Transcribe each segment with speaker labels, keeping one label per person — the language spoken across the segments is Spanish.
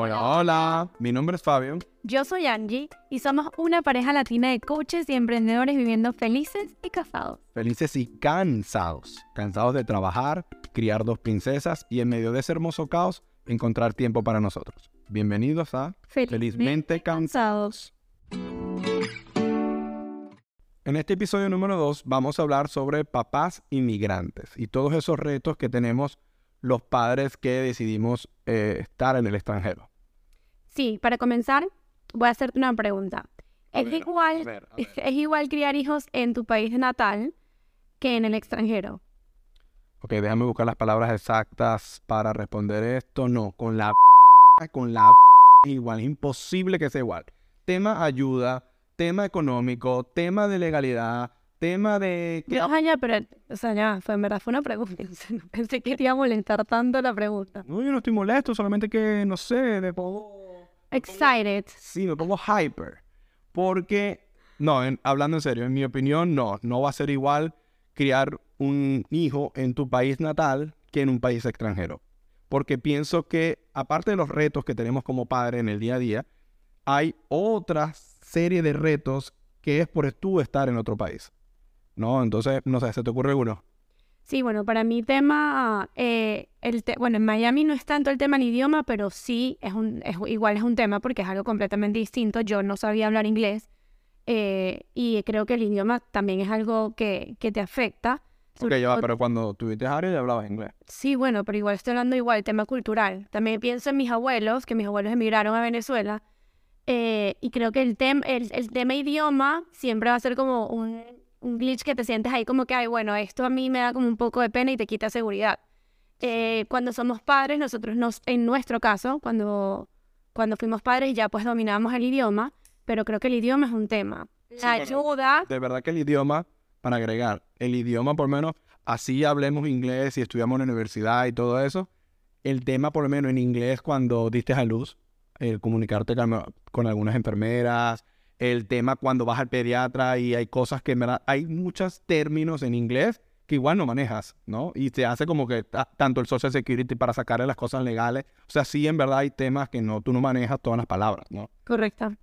Speaker 1: Hola, hola. Mi nombre es Fabio.
Speaker 2: Yo soy Angie y somos una pareja latina de coaches y emprendedores viviendo felices y casados.
Speaker 1: Felices y cansados. Cansados de trabajar, criar dos princesas y en medio de ese hermoso caos encontrar tiempo para nosotros. Bienvenidos a Felizmente, Cansados. En este episodio número 2 vamos a hablar sobre papás inmigrantes y todos esos retos que tenemos los padres que decidimos eh, estar en el extranjero.
Speaker 2: Sí, para comenzar, voy a hacerte una pregunta. ¿Es, igual, ¿Es igual criar hijos en tu país natal que en el extranjero?
Speaker 1: Ok, déjame buscar las palabras exactas para responder esto. No, con la con la igual, es imposible que sea igual. Tema ayuda, tema económico, tema de legalidad, tema de...
Speaker 2: Dios, ya, pero, o sea, ya, fue, en verdad fue una pregunta. Pensé que quería molestar tanto la pregunta.
Speaker 1: No, yo no estoy molesto, solamente que, no sé, me pongo...
Speaker 2: Excited.
Speaker 1: Sí, me pongo hyper. Porque, no, hablando en serio, en mi opinión, no, no va a ser igual criar un hijo en tu país natal que en un país extranjero. Porque pienso que, aparte de los retos que tenemos como padre en el día a día, hay otra serie de retos que es por tú estar en otro país. ¿No? Entonces, no sé, ¿se te ocurre uno?
Speaker 2: Sí, bueno, para mi tema, eh, el bueno, en Miami no es tanto el tema del idioma, pero sí es un, es, igual es un tema porque es algo completamente distinto. Yo no sabía hablar inglés eh, y creo que el idioma también es allo que, que te afecta.
Speaker 1: Ok, ya pero cuando tuviste área ya hablabas inglés.
Speaker 2: Sí, bueno, pero igual estoy hablando igual, tema cultural. También pienso en mis abuelos, que mis abuelos emigraron a Venezuela. Eh, y creo que el, tem el, el tema idioma siempre va a ser como un un glitch que te sientes ahí como que, ay, bueno, esto a mí me da como un poco de pena y te quita seguridad. Eh, cuando somos padres, nosotros nos, en nuestro caso, cuando, cuando fuimos padres ya pues dominábamos el idioma, pero creo que el idioma es un tema. La ayuda...
Speaker 1: De verdad que el idioma, para agregar, el idioma por lo menos, así hablemos inglés y estudiamos en la universidad y todo eso, el tema por lo menos en inglés cuando diste a luz, el comunicarte con algunas enfermeras, el tema cuando vas al pediatra y hay cosas que, verdad, hay muchos términos en inglés que igual no manejas, ¿no? Y te hace como que tanto el Social Security para sacarle las cosas legales. O sea, sí, en verdad hay temas que no, tú no manejas todas las palabras, ¿no?
Speaker 2: Correcto.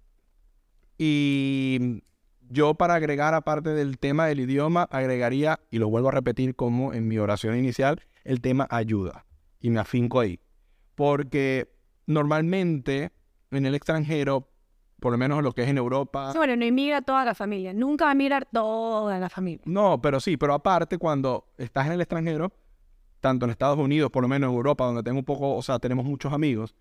Speaker 1: Y yo para agregar, aparte del tema del idioma, agregaría, y lo vuelvo a repetir como en mi oración inicial, el tema ayuda. Y me afinco ahí. Porque normalmente en el extranero por lo menos lo que es en Europa.
Speaker 2: Sí, bueno, no inmigra toda la familia, nunca va a migrar toda la familia.
Speaker 1: No, pero sí, pero aparte cuando estás en el extranjero, tanto en Estados Unidos, por lo menos en Europa, donde tengo un poco, o sea, tenemos muchos amigos,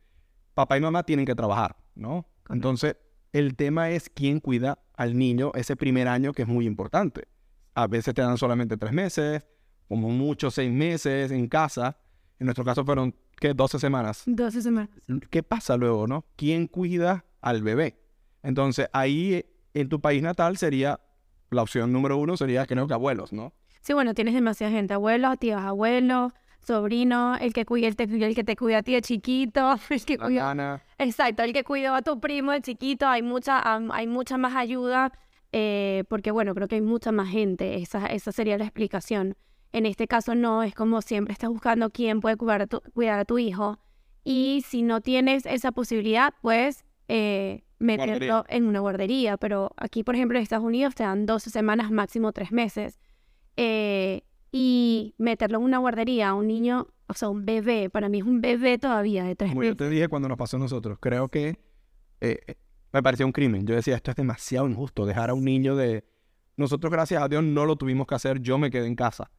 Speaker 1: papá y mamá tienen que trabajar, ¿no? Entonces, el tema es quién cuida al niño ese primer año que es muy importante. A veces te dan solamente tres meses, como mucho seis meses en casa. En nuestro caso fueron, ¿qué? 12 semanas.
Speaker 2: 12 semanas.
Speaker 1: ¿Qué pasa luego, no? ¿Quién cuida al bebé? Entonces, ahí en tu país natal sería, la opción número uno sería, creo que abuelos, ¿no?
Speaker 2: Sí, bueno, tienes demasiada gente, abuelos, tíos, abuelos, sobrinos, el que cuida, el, el, que te cuida a ti de chiquito, el que cuida... Exacto, el que cuidó a tu primo de chiquito, hay mucha, hay mucha más ayuda, eh, porque bueno, creo que hay mucha más gente, esa, esa sería la explicación. En este caso no, es como siempre estás buscando quién puede cuidar a tu, cuidar a tu hijo. Y si no tienes esa posibilidad, pues eh, meterlo en una guardería, pero aquí, por ejemplo, en Estados Unidos te dan 12 semanas, máximo 3 meses. Eh, y meterlo en una guardería a un niño, o sea, un bebé, para mí es un bebé todavía de 3 meses.
Speaker 1: Yo te dije cuando nos pasó a nosotros, creo que eh, eh, me parecía un crimen. Yo decía, esto es demasiado injusto, dejar a un niño de... Nosotros, gracias a Dios, no lo tuvimos que hacer, yo me quedé en casa.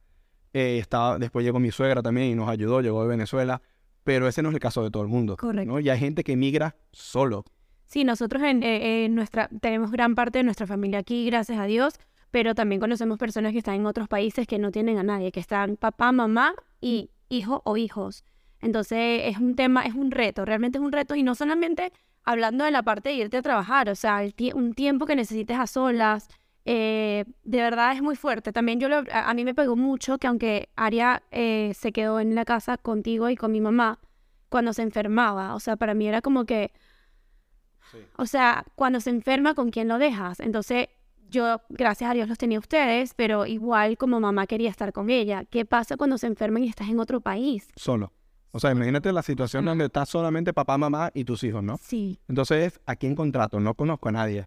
Speaker 1: estaba, después llegó mi suegra también y nos ayudó, llegó de Venezuela, pero ese no es el caso de todo el mundo.
Speaker 2: Correcto.
Speaker 1: ¿no? Y hay gente que emigra solo.
Speaker 2: Sí, nosotros en, eh, nuestra, tenemos gran parte de nuestra familia aquí, gracias a Dios, pero también conocemos personas que están en otros países que no tienen a nadie, que están papá, mamá y hijo o hijos. Entonces es un tema, es un reto, realmente es un reto y no solamente hablando de la parte de irte a trabajar, o sea, un tiempo que necesites a solas, eh, de verdad es muy fuerte. También yo a, mí me pegó mucho que aunque Aria eh, se quedó en la casa contigo y con mi mamá cuando se enfermaba, o sea, para mí era como que o sea, cuando se enferma, ¿con quién lo dejas? Entonces, yo, gracias a Dios, los tenía ustedes, pero igual como mamá quería estar con ella. ¿Qué pasa cuando se enferma y estás en otro país?
Speaker 1: Solo. O sea, imagínate la situación donde estás solamente papá, mamá y tus hijos, ¿no?
Speaker 2: Sí.
Speaker 1: Entonces, ¿a quién contrato? No conozco a nadie.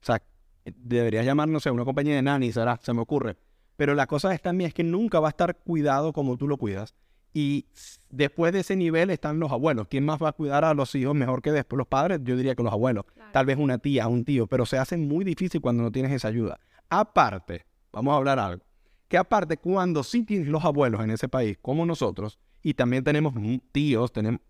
Speaker 1: O sea, deberías llamar, no sé, una compañía de nanny, será, se me ocurre. Pero la cosa es también es que nunca va a estar cuidado como tú lo cuidas. Y después de ese nivel están los abuelos. ¿Quién más va a cuidar a los hijos mejor que después los padres? Yo diría que los abuelos. Tal vez una tía, un tío, pero se hace muy difícil cuando no tienes esa ayuda. Aparte, vamos a hablar algo. Que aparte, cuando sí tienes los abuelos en ese país, como nosotros, y también tenemos tíos, tenemos,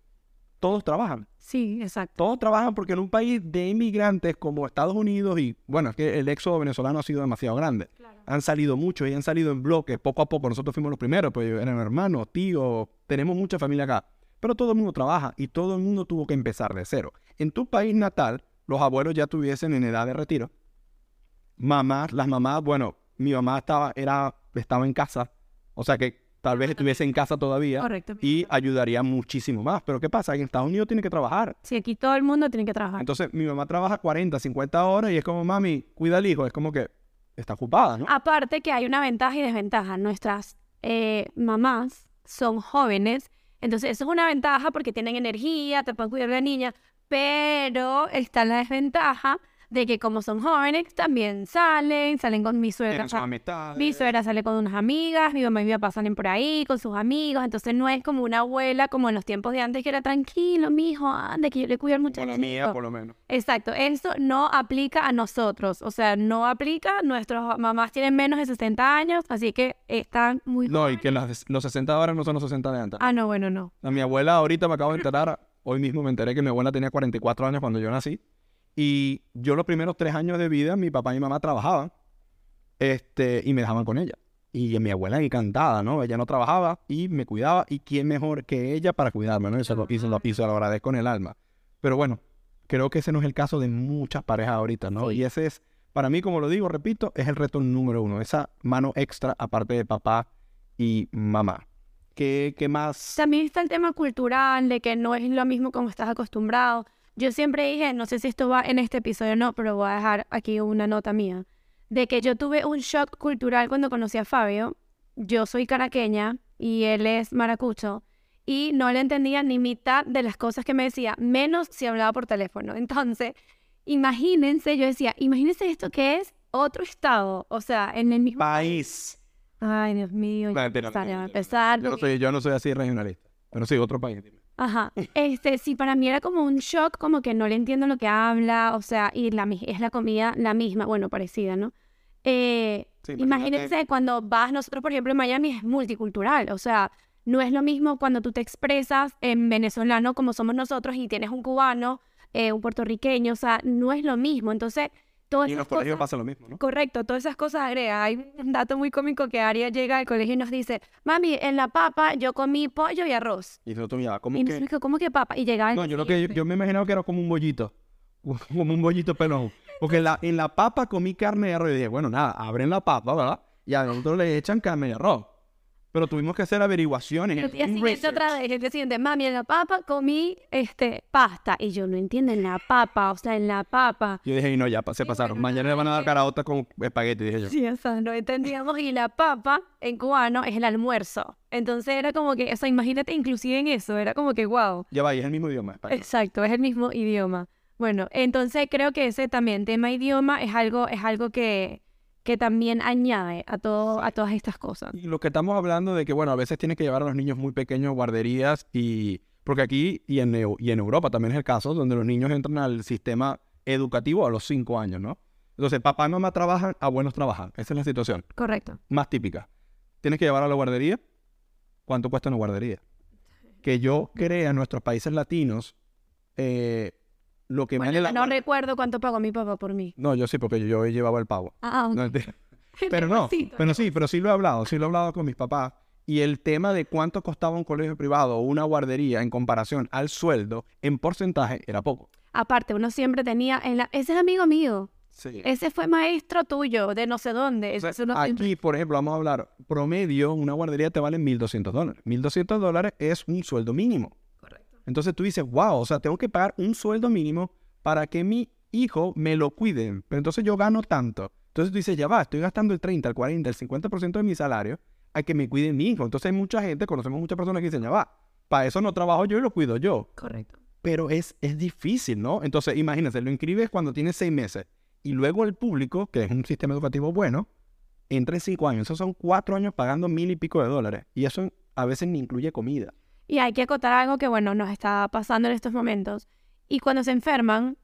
Speaker 1: todos trabajan.
Speaker 2: Sí, exacto.
Speaker 1: Todos trabajan porque en un país de inmigrantes como Estados Unidos y, bueno, es que el éxodo venezolano ha sido demasiado grande. Han salido muchos y han salido en bloques, poco a poco. Nosotros fuimos los primeros, pues eran hermanos, tíos, tenemos mucha familia acá. Pero todo el mundo trabaja y todo el mundo tuvo que empezar de cero. En tu país natal, los abuelos ya tuviesen en edad de retiro. Mamás, las mamás, bueno, mi mamá estaba, era, estaba en casa. O sea que tal vez estuviese en casa todavía
Speaker 2: Correcto.
Speaker 1: y ayudaría muchísimo más. Pero ¿qué pasa? En Estados Unidos tiene que trabajar.
Speaker 2: Sí, aquí todo el mundo tiene que trabajar.
Speaker 1: Entonces mi mamá trabaja 40, 50 horas y es como, mami, cuida al hijo. Es como que está ocupada, ¿no?
Speaker 2: Aparte que hay una ventaja y desventaja. Nuestras eh, mamás son jóvenes, entonces eso es una ventaja porque tienen energía, te pueden cuidar de la niña, pero está la desventaja de que como son jóvenes, también salen, salen con mi suegra. Mi suegra sale con unas amigas, mi mamá y mi papá salen por ahí con sus amigos, entonces no es como una abuela como en los tiempos de antes que era tranquilo, mi hijo, ande, que yo le cuido mucho a
Speaker 1: la mía, por lo menos.
Speaker 2: Exacto, eso no aplica a nosotros, o sea, no aplica, nuestras mamás tienen menos de 60 años, así que están muy
Speaker 1: No, y que los 60 ahora no son los 60 de antes.
Speaker 2: Ah, no, bueno, no.
Speaker 1: A mi abuela ahorita me acabo de enterar, hoy mismo me enteré que mi abuela tenía 44 años cuando yo nací. Y yo los primeros tres años de vida, mi papá y mi mamá trabajaban este, y me dejaban con ella. Y mi abuela encantada, ¿no? Ella no trabajaba y me cuidaba. ¿Y quién mejor que ella para cuidarme, ¿no? Y se lo, y lo, y lo agradezco con el alma. Pero bueno, creo que ese no es el caso de muchas parejas ahorita, ¿no? Y ese es, para mí, como lo digo, repito, es el reto número uno. Esa mano extra aparte de papá y mamá. ¿Qué, ¿Qué más?
Speaker 2: También está el tema cultural, de que no es lo mismo como estás acostumbrado. Yo siempre dije, no sé si esto va en este episodio o no, pero voy a dejar aquí una nota mía, de que yo tuve un shock cultural cuando conocí a Fabio. Yo soy caraqueña y él es maracucho y no le entendía ni mitad de las cosas que me decía, menos si hablaba por teléfono. Entonces, imagínense, yo decía, imagínense esto que es otro estado, o sea, en el mismo
Speaker 1: país.
Speaker 2: Ay, Dios mío.
Speaker 1: No, empezar, yo, no soy, yo no soy así regionalista, pero sí, otro país. Dime.
Speaker 2: Ajá. Este, sí, para mí era como un shock, como que no le entiendo lo que habla, o sea, y la, es la comida la misma, bueno, parecida, ¿no? Eh, imagínense cuando vas, nosotros, por ejemplo, en Miami es multicultural, o sea, no es lo mismo cuando tú te expresas en venezolano como somos nosotros y tienes un cubano, eh, un puertorriqueño, o sea, no es lo mismo. Entonces,
Speaker 1: y en los colegios pasa lo mismo, ¿no?
Speaker 2: Correcto, todas esas cosas agrega. Hay un dato muy cómico que Aria llega al colegio y nos dice, mami, en la papa yo comí pollo y arroz.
Speaker 1: Y nosotros ya, ¿cómo
Speaker 2: y
Speaker 1: que?
Speaker 2: Dijo, ¿cómo que papa? Y llegaba...
Speaker 1: No, yo lo que yo, me imaginaba que era como un bollito, como un bollito pelón. Porque en la, en la papa comí carne y arroz y dije, bueno, nada, abren la papa, ¿verdad? Y a nosotros le echan carne y arroz. Pero tuvimos que hacer averiguaciones.
Speaker 2: El día siguiente otra vez, el día siguiente, mami, en la papa comí este, pasta. Y yo no entiendo, en la papa, o sea, en la papa.
Speaker 1: Yo dije, y no, ya se pasaron. Mañana le van a dar caraota con espagueti, dije yo.
Speaker 2: Sí, o sea, no entendíamos. Y la papa, en cubano, es el almuerzo. Entonces era como que, o sea, imagínate inclusive en eso, era como que, wow.
Speaker 1: Ya va, y es el mismo idioma. Español.
Speaker 2: Exacto, es el mismo idioma. Bueno, entonces creo que ese también, tema idioma, es algo, es algo que que también añade a, todo, a todas estas cosas.
Speaker 1: Y lo que estamos hablando de que, bueno, a veces tienes que llevar a los niños muy pequeños a guarderías y... Porque aquí y en, y en Europa también es el caso, donde los niños entran al sistema educativo a los cinco años, ¿no? Entonces, papá y mamá trabajan, abuelos trabajan. Esa es la situación.
Speaker 2: Correcto.
Speaker 1: Más típica. Tienes que llevar a la guardería. ¿Cuánto cuesta una guardería? Que yo crea en nuestros países latinos, eh, lo que
Speaker 2: No recuerdo cuánto pagó mi papá por mí.
Speaker 1: No, yo sí, porque yo, llevaba el pago.
Speaker 2: Ah,
Speaker 1: ah pero no, pero sí, pero sí lo he hablado, sí lo he hablado con mis papás. Y el tema de cuánto costaba un colegio privado o una guardería en comparación al sueldo, en porcentaje, era poco.
Speaker 2: Aparte, uno siempre tenía, en la... ese es amigo mío.
Speaker 1: Sí.
Speaker 2: Ese fue maestro tuyo, de no sé dónde.
Speaker 1: aquí, por ejemplo, vamos a hablar, promedio, una guardería te vale 1.200 dólares. 1.200 dólares es un sueldo mínimo. Entonces tú dices, wow, o sea, tengo que pagar un sueldo mínimo para que mi hijo me lo cuide. Pero entonces yo gano tanto. Entonces tú dices, ya va, estoy gastando el 30, el 40, el 50% de mi salario a que me cuide mi hijo. Entonces hay mucha gente, conocemos muchas personas que dicen, ya va, para eso no trabajo yo y lo cuido yo.
Speaker 2: Correcto.
Speaker 1: Pero es, es difícil, ¿no? Entonces, imagínate, lo inscribes cuando tienes seis meses y luego el público, que es un sistema educativo bueno, entra en cinco años. Esos son cuatro años pagando mil y pico de dólares. Y eso a veces ni incluye comida.
Speaker 2: Y hay que acotar algo que, bueno, nos está pasando en estos momentos. Y cuando se enferman,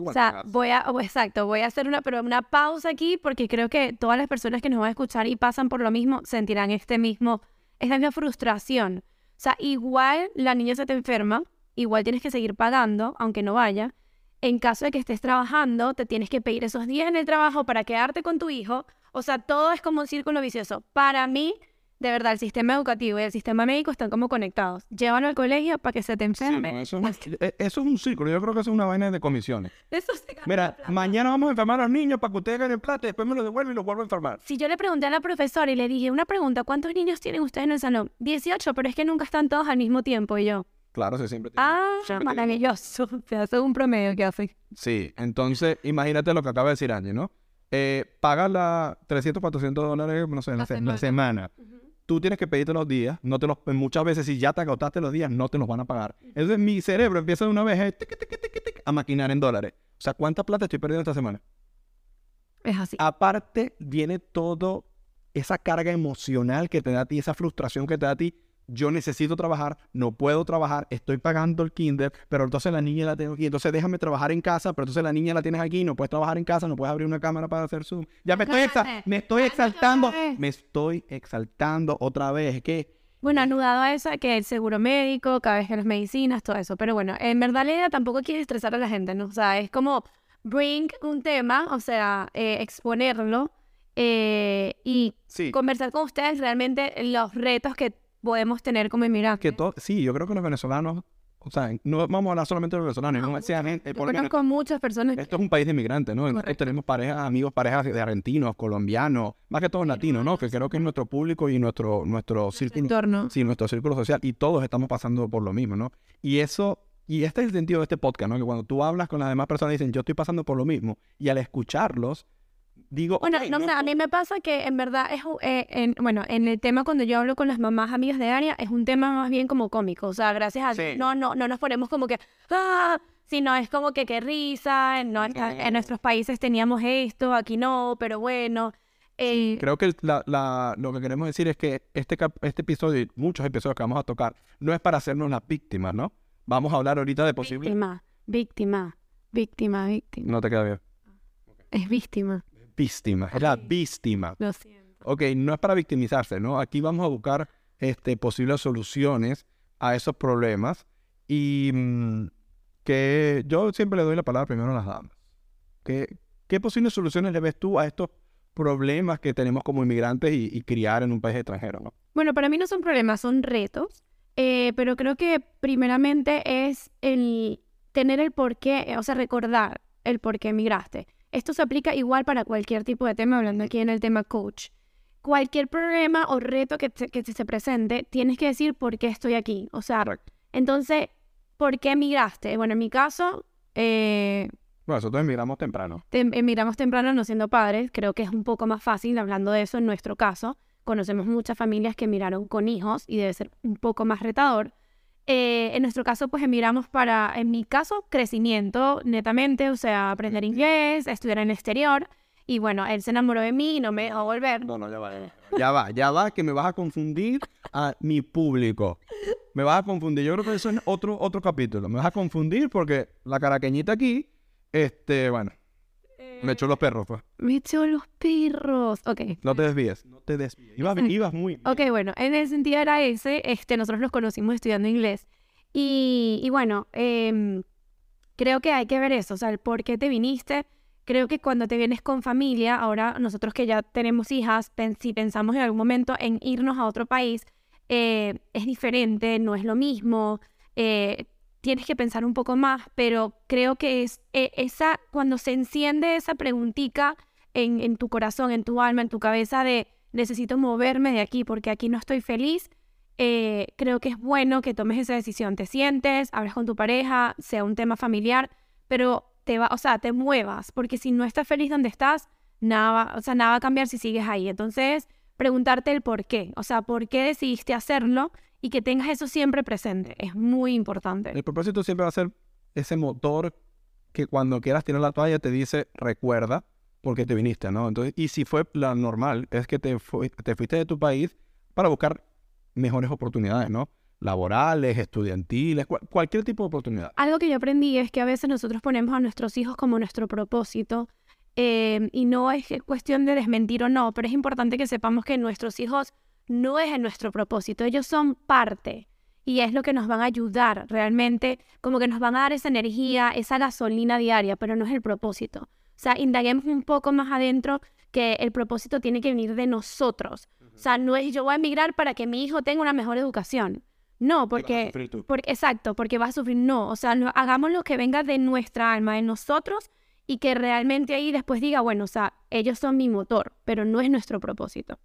Speaker 2: o sea, voy a, exacto, voy a hacer una, pero una pausa aquí porque creo que todas las personas que nos van a escuchar y pasan por lo mismo sentirán este mismo, esta misma frustración. O sea, igual la niña se te enferma, igual tienes que seguir pagando, aunque no vaya. En caso de que estés trabajando, te tienes que pedir esos días en el trabajo para quedarte con tu hijo. O sea, todo es como un círculo vicioso. Para mí, de verdad, el sistema educativo y el sistema médico están como conectados. Llévalo al colegio para que se te enferme.
Speaker 1: eso, es, e, eso, es, un círculo. Yo creo que eso es una vaina de comisiones.
Speaker 2: Eso
Speaker 1: Mira, mañana vamos a enfermar a los niños para que ustedes hagan el plato y después me lo devuelven y los vuelvo a enfermar.
Speaker 2: Si yo le pregunté a la profesora y le dije, una pregunta, ¿cuántos niños tienen ustedes en el salón? 18, pero es que nunca están todos al mismo tiempo. Y yo,
Speaker 1: Claro, se siempre
Speaker 2: tiene. Ah, maravilloso. Se hace un promedio que hace.
Speaker 1: Sí, entonces imagínate lo que acaba de decir Angie, ¿no? Eh, paga la 300, 400 dólares, no sé, en la, semana tú tienes que pedirte los días, no te los, muchas veces si ya te agotaste los días, no te los van a pagar. Entonces mi cerebro empieza de una vez eh, a maquinar en dólares. O sea, ¿cuánta plata estoy perdiendo esta semana?
Speaker 2: Es así.
Speaker 1: Aparte, viene todo esa carga emocional que te da a ti, esa frustración que te da a ti yo necesito trabajar, no puedo trabajar, estoy pagando el kinder, pero entonces la niña la tengo aquí, entonces déjame trabajar en casa, pero entonces la niña la tienes aquí, no puedes trabajar en casa, no puedes abrir una cámara para hacer Zoom. Ya me estoy, me estoy exaltando, me estoy exaltando otra vez, que...
Speaker 2: Bueno, anudado a eso, que el seguro médico, cada vez que las medicinas, todo eso. Pero bueno, en verdad la idea tampoco quiere estresar a la gente, ¿no? O sea, es como bring un tema, o sea, eh, exponerlo eh, y conversar con ustedes realmente los retos que podemos tener como inmigrantes.
Speaker 1: Que sí, yo creo que los venezolanos, o sea, no vamos a hablar solamente de los venezolanos, no,
Speaker 2: gente, conozco muchas personas.
Speaker 1: Esto es un país de inmigrantes, ¿no? Tenemos parejas, amigos, parejas de argentinos, colombianos, más que todo latinos, ¿no? Que creo que es nuestro público y nuestro, nuestro, círculo.
Speaker 2: Entorno.
Speaker 1: Sí, nuestro círculo social y todos estamos pasando por lo mismo, ¿no? Y eso y este es el sentido de este podcast, ¿no? Que cuando tú hablas con las demás personas dicen, yo estoy pasando por lo mismo. Y al escucharlos, digo...
Speaker 2: Bueno, no, sé, a mí me pasa que en verdad es... Eh, en, bueno, en el tema cuando yo hablo con las mamás amigas de área, es un tema más bien como cómico. O sea, gracias a... No, no, no nos ponemos como que... ¡Ah! Sino es como que qué risa, no, en nuestros países teníamos esto, aquí no, pero bueno.
Speaker 1: Eh, creo que la, lo que queremos decir es que este, este episodio y muchos episodios que vamos a tocar no es para hacernos las víctimas, ¿no? Vamos a hablar ahorita de posible...
Speaker 2: Víctima, víctima, víctima, víctima.
Speaker 1: No te queda bien.
Speaker 2: Es víctima
Speaker 1: víctima, es la víctima.
Speaker 2: Lo siento.
Speaker 1: Ok, no es para victimizarse, ¿no? Aquí vamos a buscar este, posibles soluciones a esos problemas y mm, que yo siempre le doy la palabra primero a las damas. ¿Qué, qué posibles soluciones le ves tú a estos problemas que tenemos como inmigrantes y, criar en un país extranjero, ¿no?
Speaker 2: Bueno, para mí no son problemas, son retos, eh, pero creo que primeramente es el tener el por qué, o sea, recordar el por qué emigraste. Esto se aplica igual para cualquier tipo de tema, hablando aquí en el tema coach. Cualquier problema o reto que, que se presente, tienes que decir por qué estoy aquí. O sea, entonces, ¿por qué emigraste? Bueno, en mi caso... Eh,
Speaker 1: bueno, nosotros emigramos temprano.
Speaker 2: emigramos temprano no siendo padres. Creo que es un poco más fácil hablando de eso en nuestro caso. Conocemos muchas familias que emigraron con hijos y debe ser un poco más retador. Eh, en nuestro caso, pues emigramos para, en mi caso, crecimiento netamente, o sea, aprender inglés, estudiar en el exterior. Y bueno, él se enamoró de mí y no me dejó volver.
Speaker 1: No, no, ya va. Ya va, ya va, que me vas a confundir a mi público. Me vas a confundir. Yo creo que eso es otro, otro capítulo. Me vas a confundir porque la caraqueñita aquí, este, bueno, me echó los perros, pues.
Speaker 2: Me echó los perros. Ok.
Speaker 1: No te desvíes. No te desvíes. Ibas, ibas muy
Speaker 2: Ok, bueno, en el sentido era ese. Este, nosotros nos conocimos estudiando inglés. Y, y bueno, eh, creo que hay que ver eso. O sea, el por qué te viniste. Creo que cuando te vienes con familia, ahora nosotros que ya tenemos hijas, si pensamos en algún momento en irnos a otro país, eh, es diferente, no es lo mismo. Eh, tienes que pensar un poco más, pero creo que es eh, esa, cuando se enciende esa preguntita en, en, tu corazón, en tu alma, en tu cabeza de necesito moverme de aquí porque aquí no estoy feliz, eh, creo que es bueno que tomes esa decisión. Te sientes, hablas con tu pareja, sea un tema familiar, pero te va, o sea, te muevas, porque si no estás feliz donde estás, nada, o sea, nada va a cambiar si sigues ahí. Entonces, preguntarte el por qué, o sea, por qué decidiste hacerlo y que tengas eso siempre presente. Es muy importante.
Speaker 1: El propósito siempre va a ser ese motor que cuando quieras tirar la toalla te dice recuerda porque te viniste, ¿no? Entonces, y si fue la normal, es que te, te fuiste de tu país para buscar mejores oportunidades, ¿no? Laborales, estudiantiles, cualquier tipo de oportunidad.
Speaker 2: Algo que yo aprendí es que a veces nosotros ponemos a nuestros hijos como nuestro propósito em, y no es cuestión de desmentir o no, pero es importante que sepamos que nuestros hijos no es en nuestro propósito, ellos son parte y es lo que nos van a ayudar realmente, como que nos van a dar esa energía, esa gasolina diaria, pero no es el propósito. O sea, indaguemos un poco más adentro que el propósito tiene que venir de nosotros. O sea, no es yo voy a emigrar para que mi hijo tenga una mejor educación. No, porque, porque exacto, porque va a sufrir. No, o sea, hagamos lo que venga de nuestra alma, de nosotros, y que realmente ahí después diga, bueno, o sea, ellos son mi motor, pero no es nuestro propósito.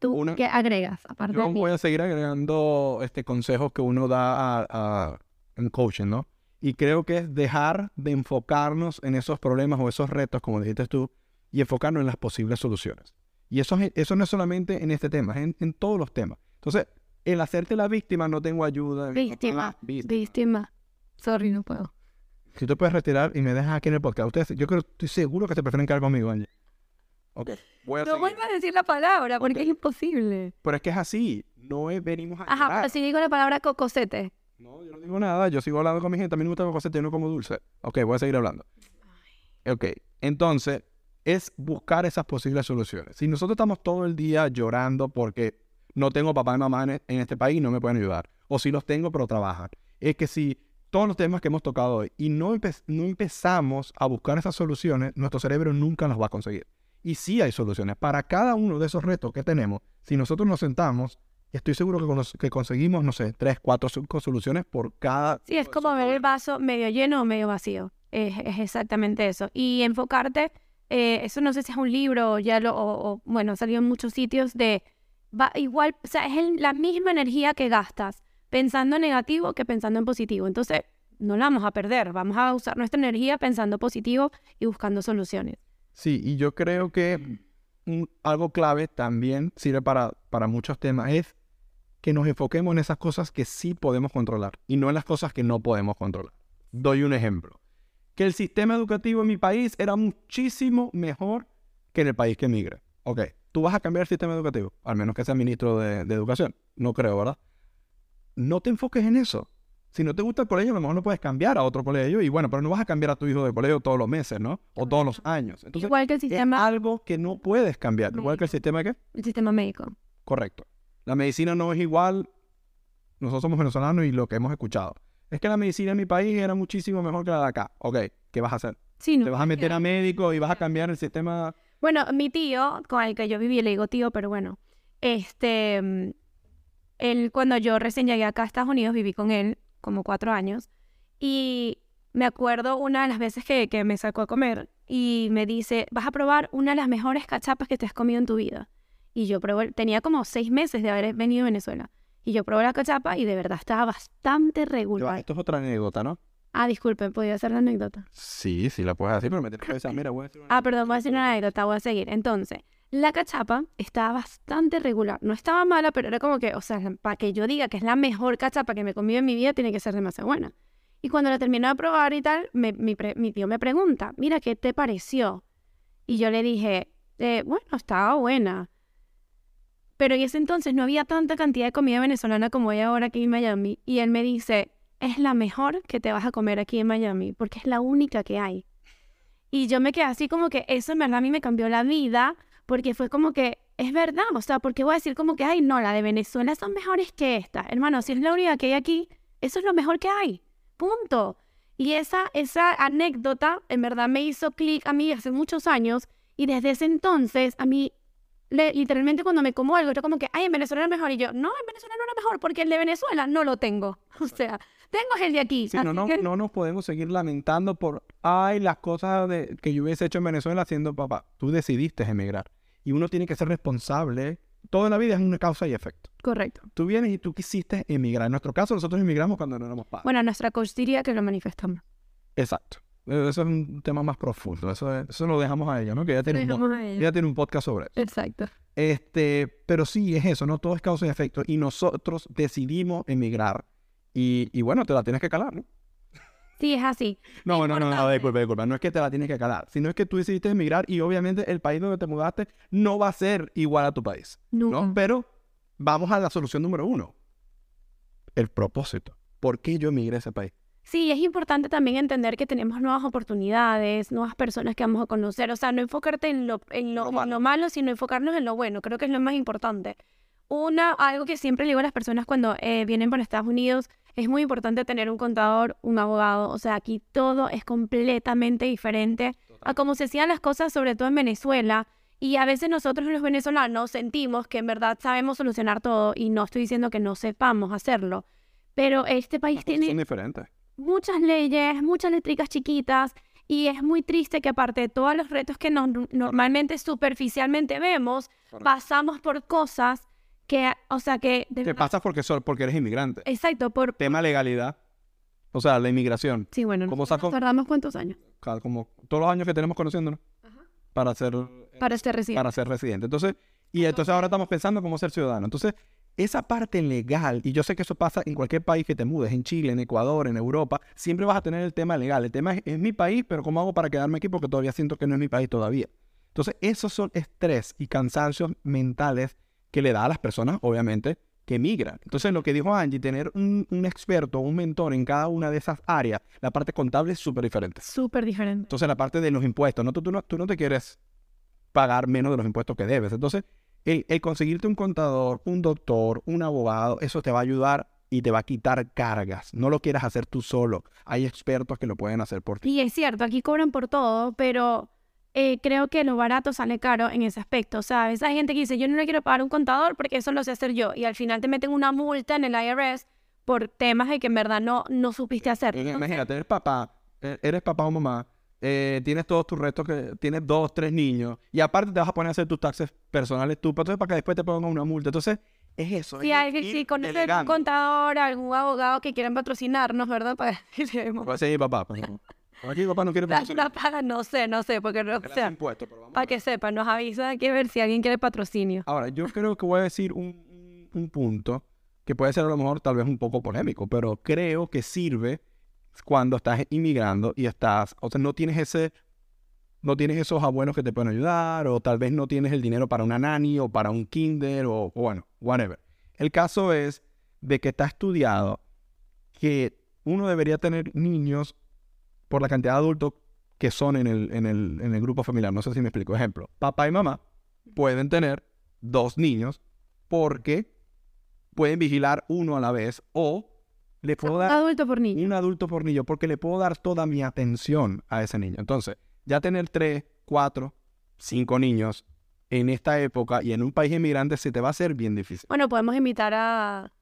Speaker 2: ¿Tú qué agregas?
Speaker 1: Aparte yo voy a seguir agregando este consejos que uno da a, en coaching, ¿no? Y creo que es dejar de enfocarnos en esos problemas o esos retos, como dijiste tú, y enfocarnos en las posibles soluciones. Y eso, eso no es solamente en este tema, es en, todos los temas. Entonces, el hacerte la víctima no tengo ayuda.
Speaker 2: Víctima. víctima. Sorry, no puedo.
Speaker 1: Si tú puedes retirar y me dejas aquí en el podcast, ustedes, yo creo, estoy seguro que se prefieren quedar conmigo, Angie.
Speaker 2: Ok. Voy a no vuelvas a decir la palabra porque es imposible.
Speaker 1: Pero es que es así. No es venimos a.
Speaker 2: Ajá, pero si digo la palabra cocosete.
Speaker 1: No, yo no digo nada. Yo sigo hablando con mi gente. A mí me gusta cocosete, yo no como dulce. Ok, voy a seguir hablando. Ok, entonces es buscar esas posibles soluciones. Si nosotros estamos todo el día llorando porque no tengo papá y mamá en, este país y no me pueden ayudar, o si los tengo pero trabajan, es que si todos los temas que hemos tocado hoy y no, no empezamos a buscar esas soluciones, nuestro cerebro nunca las va a conseguir. Y sí hay soluciones. Para cada uno de esos retos que tenemos, si nosotros nos sentamos, estoy seguro que, que conseguimos, no sé, tres, cuatro, cinco soluciones por cada...
Speaker 2: Sí, es como ver el vaso medio lleno o medio vacío. Es, exactamente eso. Y enfocarte, eh, eso no sé si es un libro o ya lo, o, bueno, salió en muchos sitios de, va, igual, o sea, es la misma energía que gastas pensando en negativo que pensando en positivo. Entonces, no la vamos a perder, vamos a usar nuestra energía pensando positivo y buscando soluciones.
Speaker 1: Sí, y yo creo que algo clave también sirve para, para muchos temas es que nos enfoquemos en esas cosas que sí podemos controlar y no en las cosas que no podemos controlar. Doy un ejemplo. Que el sistema educativo en mi país era muchísimo mejor que en el país que emigra. Ok, tú vas a cambiar el sistema educativo, al menos que sea ministro de, de educación. No creo, ¿verdad? No te enfoques en eso. Si no te gusta el colegio, a lo mejor no puedes cambiar a otro colegio. Y bueno, pero no vas a cambiar a tu hijo de colegio todos los meses, ¿no? O todos los años. Entonces,
Speaker 2: igual que el sistema.
Speaker 1: Es algo que no puedes cambiar. Igual que el sistema qué?
Speaker 2: El sistema médico.
Speaker 1: Correcto. La medicina no es igual. Nosotros somos venezolanos y lo que hemos escuchado. Es que la medicina en mi país era muchísimo mejor que la de acá. Ok, ¿qué vas a hacer?
Speaker 2: Sí, no,
Speaker 1: ¿Te vas a meter a médico y vas a cambiar el sistema?
Speaker 2: Bueno, mi tío, con el que yo viví, le digo tío, pero bueno, este, mm, él cuando yo recién llegué acá a Estados Unidos, viví con él como cuatro años. Y me acuerdo una de las veces que, que me sacó a comer y me dice, vas a probar una de las mejores cachapas que te has comido en tu vida. Y yo probé, tenía como seis meses de haber venido a Venezuela. Y yo probé la cachapa y de verdad estaba bastante regular.
Speaker 1: Esto es otra anécdota, ¿no?
Speaker 2: Ah, disculpe, ¿podía hacer la anécdota?
Speaker 1: Sí, sí la puedes decir, pero me tienes que decir, mira, voy a decir
Speaker 2: una Ah, perdón, voy a decir una anécdota, voy a seguir. Entonces, la cachapa estaba bastante regular. No estaba mala, pero era como que, o sea, para que yo diga que es la mejor cachapa que me he comido en mi vida, tiene que ser demasiado buena. Y cuando la terminé de probar y tal, mi, tío me pregunta, mira, ¿qué te pareció? Y yo le dije, eh, bueno, estaba buena. Pero en ese entonces no había tanta cantidad de comida venezolana como hay ahora aquí en Miami. Y él me dice, es la mejor que te vas a comer aquí en Miami, porque es la única que hay. Y yo me quedé así como que eso en verdad a mí me cambió la vida porque fue como que, es verdad, o sea, porque voy a decir como que, ay, no, la de Venezuela son mejores que esta. Hermano, si es la única que hay aquí, eso es lo mejor que hay. Punto. Y esa, esa anécdota en verdad me hizo clic a mí hace muchos años y desde ese entonces a mí literalmente cuando me como algo, yo como que, ay, en Venezuela es mejor. Y yo, no, en Venezuela no es mejor porque el de Venezuela no lo tengo. O sea, tengo el de aquí.
Speaker 1: Sí, no, no, no nos podemos seguir lamentando por, ay, las cosas de, que yo hubiese hecho en Venezuela haciendo papá. Tú decidiste emigrar y uno tiene que ser responsable. Toda la vida es una causa y efecto.
Speaker 2: Correcto.
Speaker 1: Tú vienes y tú quisiste emigrar. En nuestro caso, nosotros emigramos cuando no éramos padres.
Speaker 2: Bueno, nuestra coach diría que lo manifestamos.
Speaker 1: Exacto. Eso es un tema más profundo. Eso, eso lo dejamos a ella, ¿no? Que ella tiene, un, ella tiene un podcast sobre eso.
Speaker 2: Exacto.
Speaker 1: Este, pero sí, es eso, no todo es causa y efecto. Y nosotros decidimos emigrar. Y, y bueno, te la tienes que calar, ¿no?
Speaker 2: Sí, es así.
Speaker 1: No, no, no, no, disculpa, disculpa. No es que te la tienes que calar, sino es que tú decidiste emigrar y obviamente el país donde te mudaste no va a ser igual a tu país. ¿no? Pero vamos a la solución número uno. El propósito. ¿Por qué yo emigré a ese país?
Speaker 2: Sí, es importante también entender que tenemos nuevas oportunidades, nuevas personas que vamos a conocer. O sea, no enfocarte en lo, en lo, malo. sino enfocarnos en lo bueno. Creo que es lo más importante. Una, algo que siempre digo a las personas cuando eh, vienen por Estados Unidos, es muy importante tener un contador, un abogado. O sea, aquí todo es completamente diferente a cómo se hacían las cosas, sobre todo en Venezuela. Y a veces nosotros los venezolanos sentimos que en verdad sabemos solucionar todo y no estoy diciendo que no sepamos hacerlo. Pero este país tiene... Muchas leyes, muchas letricas chiquitas y es muy triste que aparte de todos los retos que normalmente superficialmente vemos, pasamos por cosas que, o sea, que...
Speaker 1: Te pasas porque, porque eres inmigrante.
Speaker 2: Exacto, por...
Speaker 1: Tema legalidad. O sea, la inmigración.
Speaker 2: Sí, bueno, ¿Cómo saco? tardamos cuántos años.
Speaker 1: Como todos los años que tenemos conociéndonos. Para ser...
Speaker 2: Para ser residente.
Speaker 1: Para ser residente. Entonces, y entonces ahora estamos pensando cómo ser ciudadano. Entonces, esa parte legal, y yo sé que eso pasa en cualquier país que te mudes, en Chile, en Ecuador, en Europa, siempre vas a tener el tema legal. El tema es, mi país, pero ¿cómo hago para quedarme aquí? Porque todavía siento que no es mi país todavía. Entonces, esos son estrés y cansancios mentales que le da a las personas, obviamente, que migran. Entonces, lo que dijo Angie, tener un, experto, un mentor en cada una de esas áreas, la parte contable es súper diferente.
Speaker 2: Súper diferente.
Speaker 1: Entonces, la parte de los impuestos, ¿no? Tú, no, tú no te quieres pagar menos de los impuestos que debes. Entonces, el, conseguirte un contador, un doctor, un abogado, eso te va a ayudar y te va a quitar cargas. No lo quieras hacer tú solo. Hay expertos que lo pueden hacer por ti.
Speaker 2: Y es cierto, aquí cobran por todo, pero eh, creo que lo barato sale caro en ese aspecto, ¿sabes? Hay gente que dice, yo no le quiero pagar un contador porque eso lo sé hacer yo. Y al final te meten una multa en el IRS por temas de que en verdad no, no supiste hacer.
Speaker 1: Imagínate, eres papá, e, eres papá o mamá eh, tienes todos tus restos, que tienes dos, tres niños, y aparte te vas a poner a hacer tus taxes personales tú, entonces para que después te pongan una multa. Entonces, es eso.
Speaker 2: Si alguien, si conoces un contador, algún abogado que quieran patrocinarnos, ¿verdad? Para
Speaker 1: pues sí, papá. Pues, aquí papá no quiere
Speaker 2: patrocinar. La, no sé, no sé, porque no, sea, para que sepan, nos avisa que ver si alguien quiere patrocinio.
Speaker 1: Ahora, yo creo que voy a decir un, un punto que puede ser a lo mejor tal vez un poco polémico, pero creo que sirve cuando estás inmigrando y estás, o sea, no tienes ese, no tienes esos abuelos que te pueden ayudar, o tal vez no tienes el dinero para una nanny o para un kinder, o, bueno, whatever. El caso es de que está estudiado que uno debería tener niños por la cantidad de adultos que son en el, en el, en el grupo familiar. No sé si me explico. Ejemplo, papá y mamá pueden tener dos niños porque pueden vigilar uno a la vez o le puedo dar...
Speaker 2: Un adulto por niño.
Speaker 1: Un adulto por niño, porque le puedo dar toda mi atención a ese niño. Entonces, ya tener tres, cuatro, cinco niños en esta época y en un país inmigrante se te va a hacer bien difícil.
Speaker 2: Bueno, podemos invitar a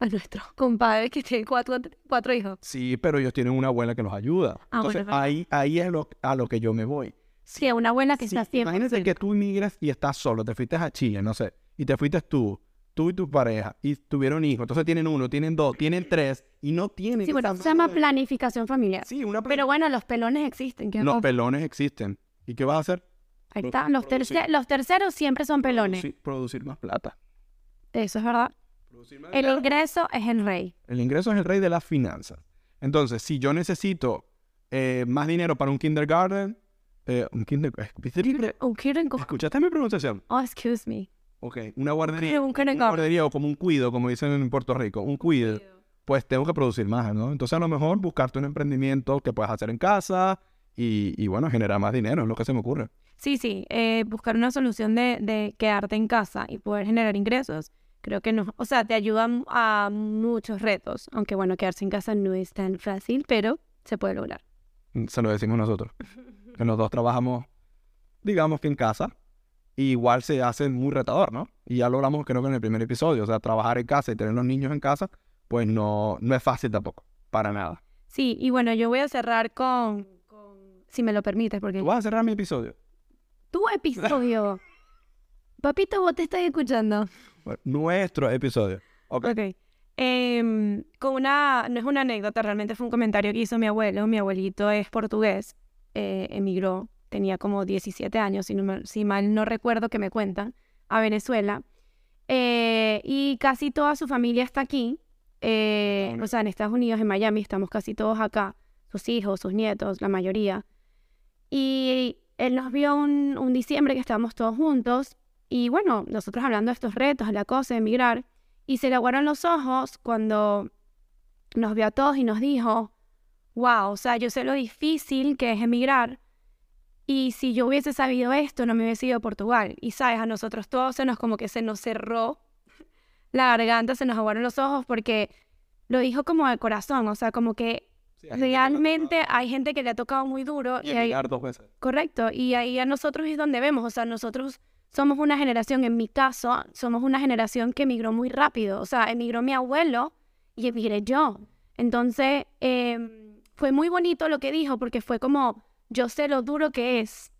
Speaker 2: a nuestros compadres que tienen cuatro, cuatro hijos.
Speaker 1: Sí, pero ellos tienen una abuela que los ayuda. Ah, Entonces, ahí, ahí es lo, a lo que yo me voy.
Speaker 2: Sí, una abuela que está siempre.
Speaker 1: Imagínate que tú inmigras y estás solo, te fuiste a Chile, no sé, y te fuiste tú, tú y tu pareja y tuvieron hijos, entonces tienen uno, tienen dos, tienen tres y no tienen...
Speaker 2: Sí, bueno, se llama planificación familiar. Sí, una Pero bueno, los pelones existen.
Speaker 1: Los pelones existen. ¿Y qué vas a hacer?
Speaker 2: Ahí está, los, los terceros siempre son pelones.
Speaker 1: Producir, producir más plata.
Speaker 2: Eso es verdad. El ingreso es el rey.
Speaker 1: El ingreso es el rey de las finanzas. Entonces, si yo necesito eh, más dinero para un kindergarten, eh, un kindergarten.
Speaker 2: Un kindergarten.
Speaker 1: ¿Escuchaste mi pronunciación?
Speaker 2: Oh, excuse me.
Speaker 1: Ok, una guardería. Un una guardería o como un cuido, como dicen en Puerto Rico, un cuido. Pues tengo que producir más, ¿no? Entonces a lo mejor buscarte un emprendimiento que puedas hacer en casa y, bueno, generar más dinero, es lo que se me ocurre.
Speaker 2: Sí, sí, eh, buscar una solución de, de quedarte en casa y poder generar ingresos creo que no, o sea, te ayuda a muchos retos, aunque bueno, quedarse en casa no es tan fácil, pero se puede lograr.
Speaker 1: Se lo decimos nosotros, que los dos trabajamos, digamos que en casa, igual se hace muy retador, ¿no? Y ya lo hablamos creo que en el primer episodio, o sea, trabajar en casa y tener los niños en casa, pues no, no es fácil tampoco, para nada.
Speaker 2: Sí, y bueno, yo voy a cerrar con, si me lo permites, porque...
Speaker 1: ¿Tú vas a cerrar mi episodio?
Speaker 2: Tu episodio. Papito, vos te estás escuchando.
Speaker 1: Nuestro episodio. Ok.
Speaker 2: okay. Con una, no es una anécdota, realmente fue un comentario que hizo mi abuelo. Mi abuelito es portugués, eh, emigró tenía como 17 años, si, si mal no recuerdo que me cuentan, a Venezuela. Eh, y casi toda su familia está aquí, eh, o sea, en Estados Unidos, en Miami, estamos casi todos acá, sus hijos, sus nietos, la mayoría. Y él nos vio un, un diciembre que estábamos todos juntos, y bueno, nosotros hablando de estos retos, de la cosa de emigrar, y se le aguaron los ojos cuando nos vio a todos y nos dijo, wow, o sea, yo sé lo difícil que es emigrar, y si yo hubiese sabido esto, no me hubiese ido a Portugal. Y sabes, a nosotros todos se nos como que se nos cerró la garganta, se nos aguaron los ojos porque lo dijo como de corazón, o sea, como que realmente hay gente que le ha tocado muy duro.
Speaker 1: Y, y dos veces.
Speaker 2: Correcto, y ahí a nosotros es donde vemos, o sea, nosotros somos una generación, en mi caso, somos una generación que emigró muy rápido, o sea, emigró mi abuelo y emigré yo. Entonces, em, fue muy bonito lo que dijo porque fue como yo sé lo duro que es,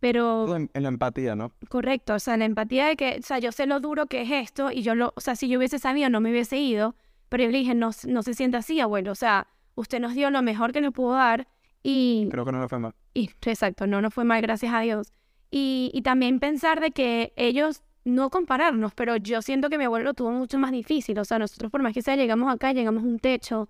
Speaker 2: pero...
Speaker 1: En, la empatía, ¿no?
Speaker 2: Correcto, o sea, la empatía de que, o sea, yo sé lo duro que es esto y yo lo, o sea, si yo hubiese sabido no me hubiese ido, pero yo le dije, no, no se sienta así, abuelo, o sea, usted nos dio lo mejor que nos pudo dar y...
Speaker 1: Creo que no nos fue mal.
Speaker 2: Y, exacto, no nos fue mal, gracias a Dios. Y, y también pensar de que ellos, no compararnos, pero yo siento que mi abuelo lo tuvo mucho más difícil, o sea, nosotros por más que sea, llegamos acá, llegamos a un techo,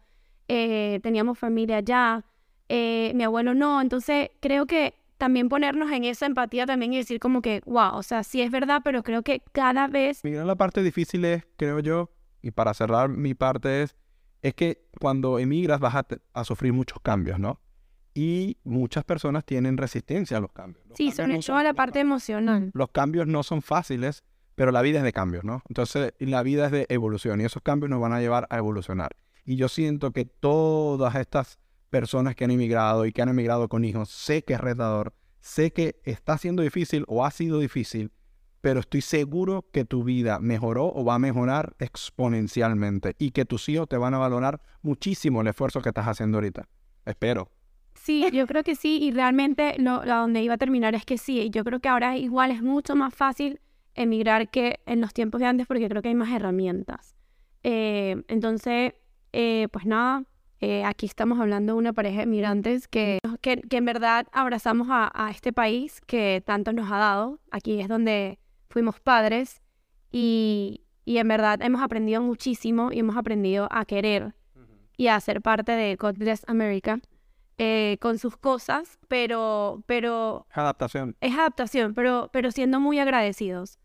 Speaker 2: eh, teníamos familia allá, eh, mi abuelo no. Entonces creo que también ponernos en esa empatía también y decir como que, wow, o sea, sí es verdad, pero creo que cada vez...
Speaker 1: Mira, la parte difícil es, creo yo, y para cerrar mi parte es, es que cuando emigras vas a, sufrir muchos cambios, ¿no? Y muchas personas tienen resistencia a los cambios.
Speaker 2: sí, sobre todo la parte emocional.
Speaker 1: Los cambios no son fáciles, pero la vida es de cambios, ¿no? Entonces, la vida es de evolución y esos cambios nos van a llevar a evolucionar. Y yo siento que todas estas personas que han emigrado y que han emigrado con hijos, sé que es retador, sé que está siendo difícil o ha sido difícil, pero estoy seguro que tu vida mejoró o va a mejorar exponencialmente y que tus hijos te van a valorar muchísimo el esfuerzo que estás haciendo ahorita. Espero.
Speaker 2: Sí, yo creo que sí, y realmente lo, a donde iba a terminar es que sí, yo creo que ahora igual es mucho más fácil emigrar que en los tiempos de antes porque creo que hay más herramientas. Eh, entonces, eh, pues nada, eh, aquí estamos hablando de una pareja de migrantes que, que, en verdad abrazamos a, este país que tanto nos ha dado. Aquí es donde fuimos padres y, y en verdad hemos aprendido muchísimo y hemos aprendido a querer y a ser parte de God Bless America. Eh, con sus cosas, pero, pero...
Speaker 1: Es adaptación.
Speaker 2: Es adaptación, pero, pero siendo muy agradecidos.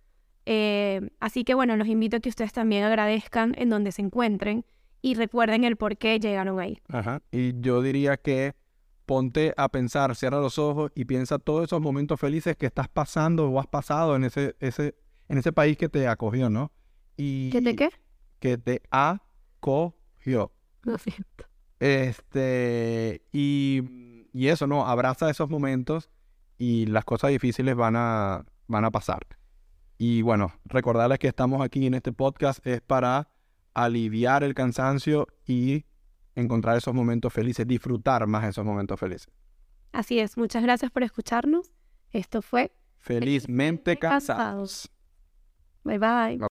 Speaker 2: Eh, así que bueno, los invito a que ustedes también agradezcan en donde se encuentren y recuerden el por qué llegaron ahí.
Speaker 1: Ajá. Y yo diría que ponte a pensar, cierra los ojos y piensa todos esos momentos felices que estás pasando o has pasado en ese, ese, en ese país que te acogió, ¿no? Y,
Speaker 2: ¿Que te qué?
Speaker 1: Que te acogió.
Speaker 2: Lo siento.
Speaker 1: Este, y, y eso, ¿no? Abraza esos momentos y las cosas difíciles van a, van a pasar. Y bueno, recordarles que estamos aquí en este podcast es para aliviar el cansancio y encontrar esos momentos felices, disfrutar más esos momentos felices.
Speaker 2: Así es, muchas gracias por escucharnos. Esto fue
Speaker 1: Felizmente, cansados.
Speaker 2: Bye bye.